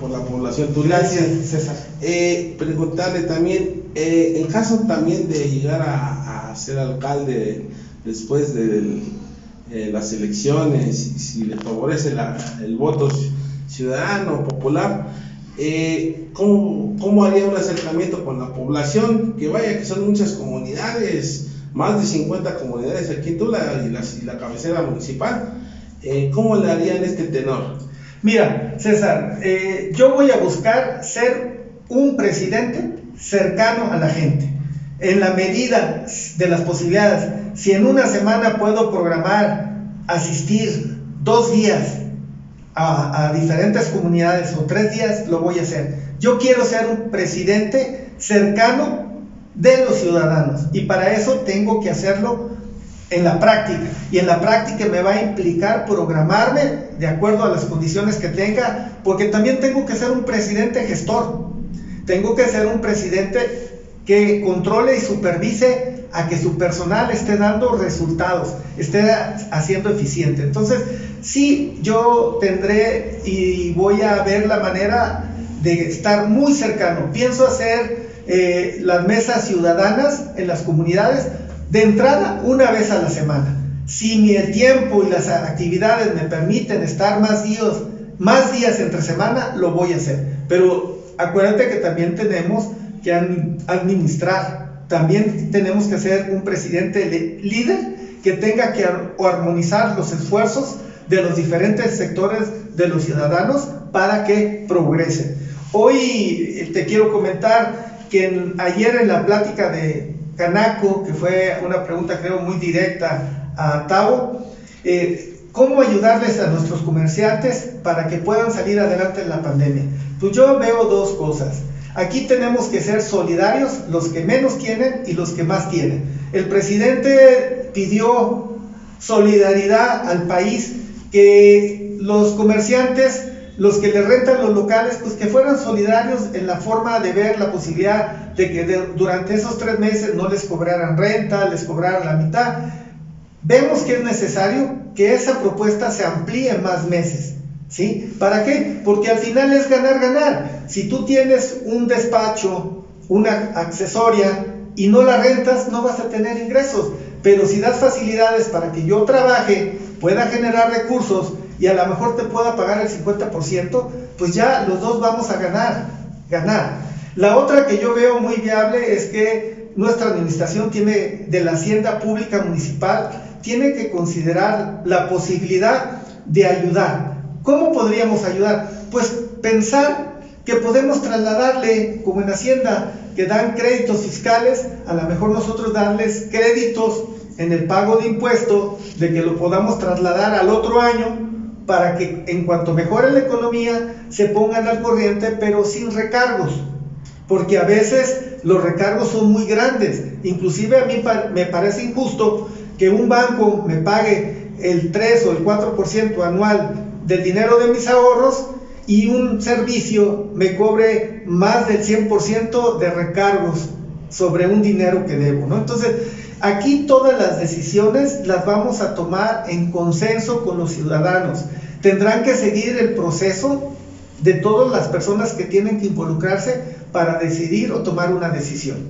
por la población. Gracias, César. Eh, preguntarle también, eh, en caso también de llegar a, a ser alcalde después de eh, las elecciones, si le favorece la, el voto ciudadano, popular, ¿cómo, ¿cómo, haría un acercamiento con la población? Que vaya, que son muchas comunidades, más de 50 comunidades aquí en Tula y, las, y la cabecera municipal. ¿Cómo le harían este tenor? Mira, César, eh, yo voy a buscar ser un presidente cercano a la gente, en la medida de las posibilidades. Si en una semana puedo programar, asistir dos días a, a, diferentes comunidades o tres días, lo voy a hacer. Yo quiero ser un presidente cercano de los ciudadanos y para eso tengo que hacerlo en la práctica. Y en la práctica me va a implicar programarme de acuerdo a las condiciones que tenga, porque también tengo que ser un presidente gestor. Tengo que ser un presidente que controle y supervise a que su personal esté dando resultados, esté haciendo eficiente. Entonces, sí, yo tendré y voy a ver la manera de estar muy cercano. Pienso hacer eh, las mesas ciudadanas en las comunidades de entrada una vez a la semana. Si mi el tiempo y las actividades me permiten estar más días, más días entre semana, lo voy a hacer. Pero acuérdate que también tenemos que administrar, también tenemos que ser un presidente líder que tenga que armonizar los esfuerzos de los diferentes sectores de los ciudadanos para que progresen. Hoy eh, te quiero comentar que en, ayer en la plática de Canaco, que fue una pregunta creo muy directa a Tavo, eh, ¿cómo ayudarles a nuestros comerciantes para que puedan salir adelante en la pandemia? Pues yo veo dos cosas. Aquí tenemos que ser solidarios, los que menos tienen y los que más tienen. El presidente pidió solidaridad al país, que los comerciantes, los que le rentan los locales, pues que fueran solidarios en la forma de ver la posibilidad de que durante esos tres meses no les cobraran renta, les cobraran la mitad. Vemos que es necesario que esa propuesta se amplíe más meses. ¿Sí? ¿Para qué? Porque al final es ganar, ganar. Si tú tienes un despacho, una accesoria y no la rentas, no vas a tener ingresos. Pero si das facilidades para que yo trabaje, pueda generar recursos y a lo mejor te pueda pagar el 50%, pues ya los dos vamos a ganar, ganar. La otra que yo veo muy viable es que nuestra administración tiene, de la hacienda pública municipal, tiene que considerar la posibilidad de ayudar. ¿Cómo podríamos ayudar? Pues pensar que podemos trasladarle, como en Hacienda, que dan créditos fiscales, a lo mejor nosotros darles créditos en el pago de impuesto, de que lo podamos trasladar al otro año, para que en cuanto mejore la economía, se pongan al corriente, pero sin recargos. Porque a veces los recargos son muy grandes. Inclusive a mí me parece injusto que un banco me pague el 3 o el 4% anual del dinero de mis ahorros y un servicio me cobre más del 100% de recargos sobre un dinero que debo, ¿no? Entonces, aquí todas las decisiones las vamos a tomar en consenso con los ciudadanos. Tendrán que seguir el proceso de todas las personas que tienen que involucrarse para decidir o tomar una decisión.